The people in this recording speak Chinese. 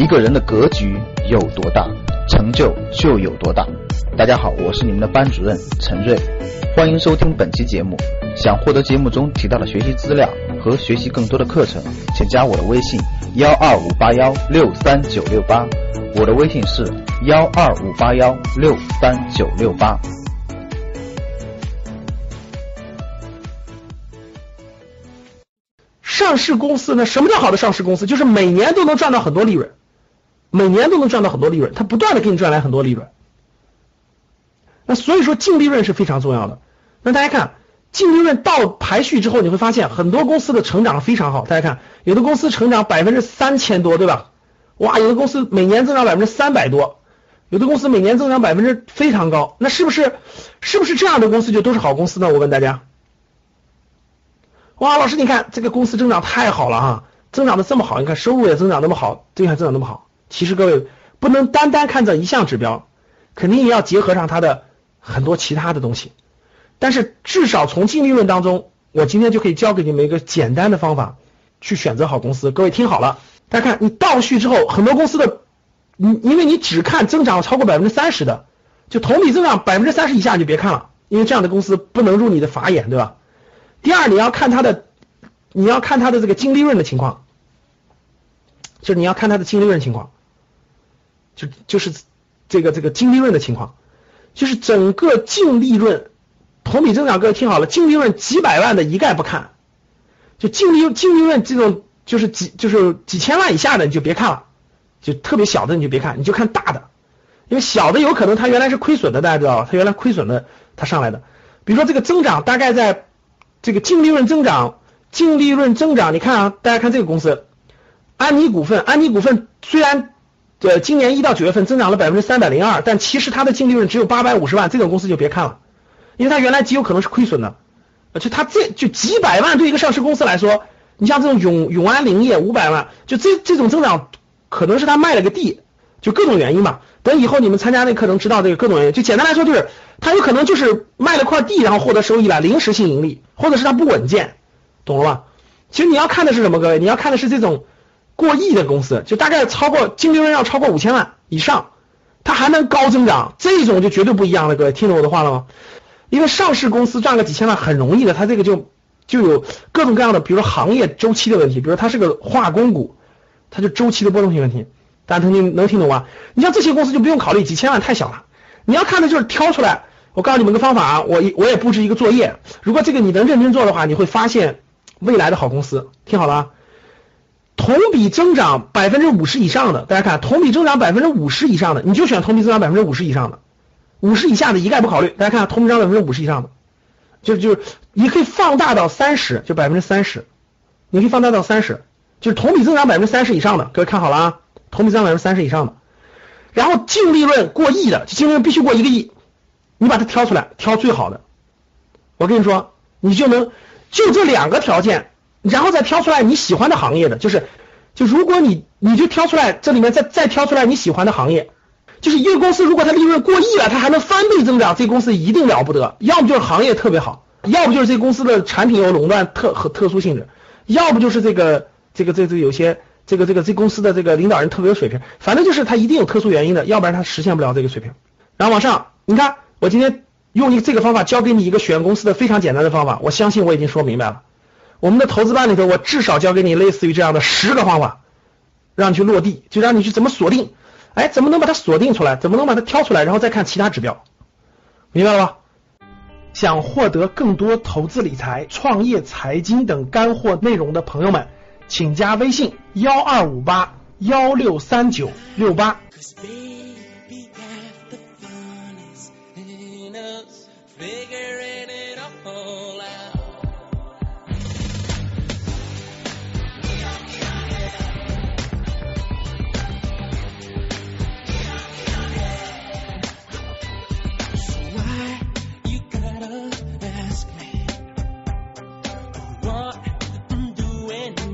一个人的格局有多大，成就就有多大。大家好，我是你们的班主任陈瑞，欢迎收听本期节目。想获得节目中提到的学习资料和学习更多的课程，请加我的微信幺二五八幺六三九六八。我的微信是幺二五八幺六三九六八。上市公司呢？什么叫好的上市公司？就是每年都能赚到很多利润，每年都能赚到很多利润，它不断的给你赚来很多利润。那所以说净利润是非常重要的。那大家看净利润到排序之后，你会发现很多公司的成长非常好。大家看，有的公司成长百分之三千多，对吧？哇，有的公司每年增长百分之三百多，有的公司每年增长百分之非常高。那是不是是不是这样的公司就都是好公司呢？我问大家。哇，老师，你看这个公司增长太好了哈，增长的这么好，你看收入也增长那么好，这还增长那么好。其实各位不能单单看这一项指标，肯定也要结合上它的很多其他的东西。但是至少从净利润当中，我今天就可以教给你们一个简单的方法，去选择好公司。各位听好了，大家看你倒序之后，很多公司的，你因为你只看增长超过百分之三十的，就同比增长百分之三十以下你就别看了，因为这样的公司不能入你的法眼，对吧？第二，你要看它的，你要看它的这个净利润的情况，就是你要看它的净利润情况，就就是这个这个净利润的情况，就是整个净利润同比增长，各位听好了，净利润几百万的一概不看，就净利净利润这种就是几就是几千万以下的你就别看了，就特别小的你就别看，你就看大的，因为小的有可能它原来是亏损的，大家知道，它原来亏损的它上来的，比如说这个增长大概在。这个净利润增长，净利润增长，你看啊，大家看这个公司，安妮股份，安妮股份虽然呃今年一到九月份增长了百分之三百零二，但其实它的净利润只有八百五十万，这种公司就别看了，因为它原来极有可能是亏损的，就它这就几百万对一个上市公司来说，你像这种永永安林业五百万，就这这种增长可能是他卖了个地，就各种原因吧。等以后你们参加那课程知道这个各种原因，就简单来说就是。他有可能就是卖了块地，然后获得收益了，临时性盈利，或者是他不稳健，懂了吧？其实你要看的是什么，各位？你要看的是这种过亿的公司，就大概超过净利润要超过五千万以上，它还能高增长，这种就绝对不一样了，各位听懂我的话了吗？因为上市公司赚个几千万很容易的，它这个就就有各种各样的，比如说行业周期的问题，比如它是个化工股，它就周期的波动性问题，大家听能听懂吗？你像这些公司就不用考虑，几千万太小了，你要看的就是挑出来。我告诉你们个方法啊，我我也布置一个作业，如果这个你能认真做的话，你会发现未来的好公司。听好了，同比增长百分之五十以上的，大家看同比增长百分之五十以上的，你就选同比增长百分之五十以上的，五十以下的一概不考虑。大家看同比增长百分之五十以上的，就就你可以放大到三十，就百分之三十，你可以放大到三十，就是同比增长百分之三十以上的，各位看好了啊，同比增长百分之三十以上的，然后净利润过亿的，净利润必须过一个亿。你把它挑出来，挑最好的。我跟你说，你就能就这两个条件，然后再挑出来你喜欢的行业的，就是就如果你你就挑出来这里面再再挑出来你喜欢的行业，就是一个公司如果它利润过亿了，它还能翻倍增长，这公司一定了不得。要不就是行业特别好，要不就是这公司的产品有垄断特和特殊性质，要不就是这个这个这这有些这个这个这公司的这个领导人特别有水平，反正就是它一定有特殊原因的，要不然它实现不了这个水平。然后往上，你看。我今天用一这个方法教给你一个选公司的非常简单的方法，我相信我已经说明白了。我们的投资班里头，我至少教给你类似于这样的十个方法，让你去落地，就让你去怎么锁定，哎，怎么能把它锁定出来，怎么能把它挑出来，然后再看其他指标，明白了吧？想获得更多投资理财、创业、财经等干货内容的朋友们，请加微信幺二五八幺六三九六八。figure win.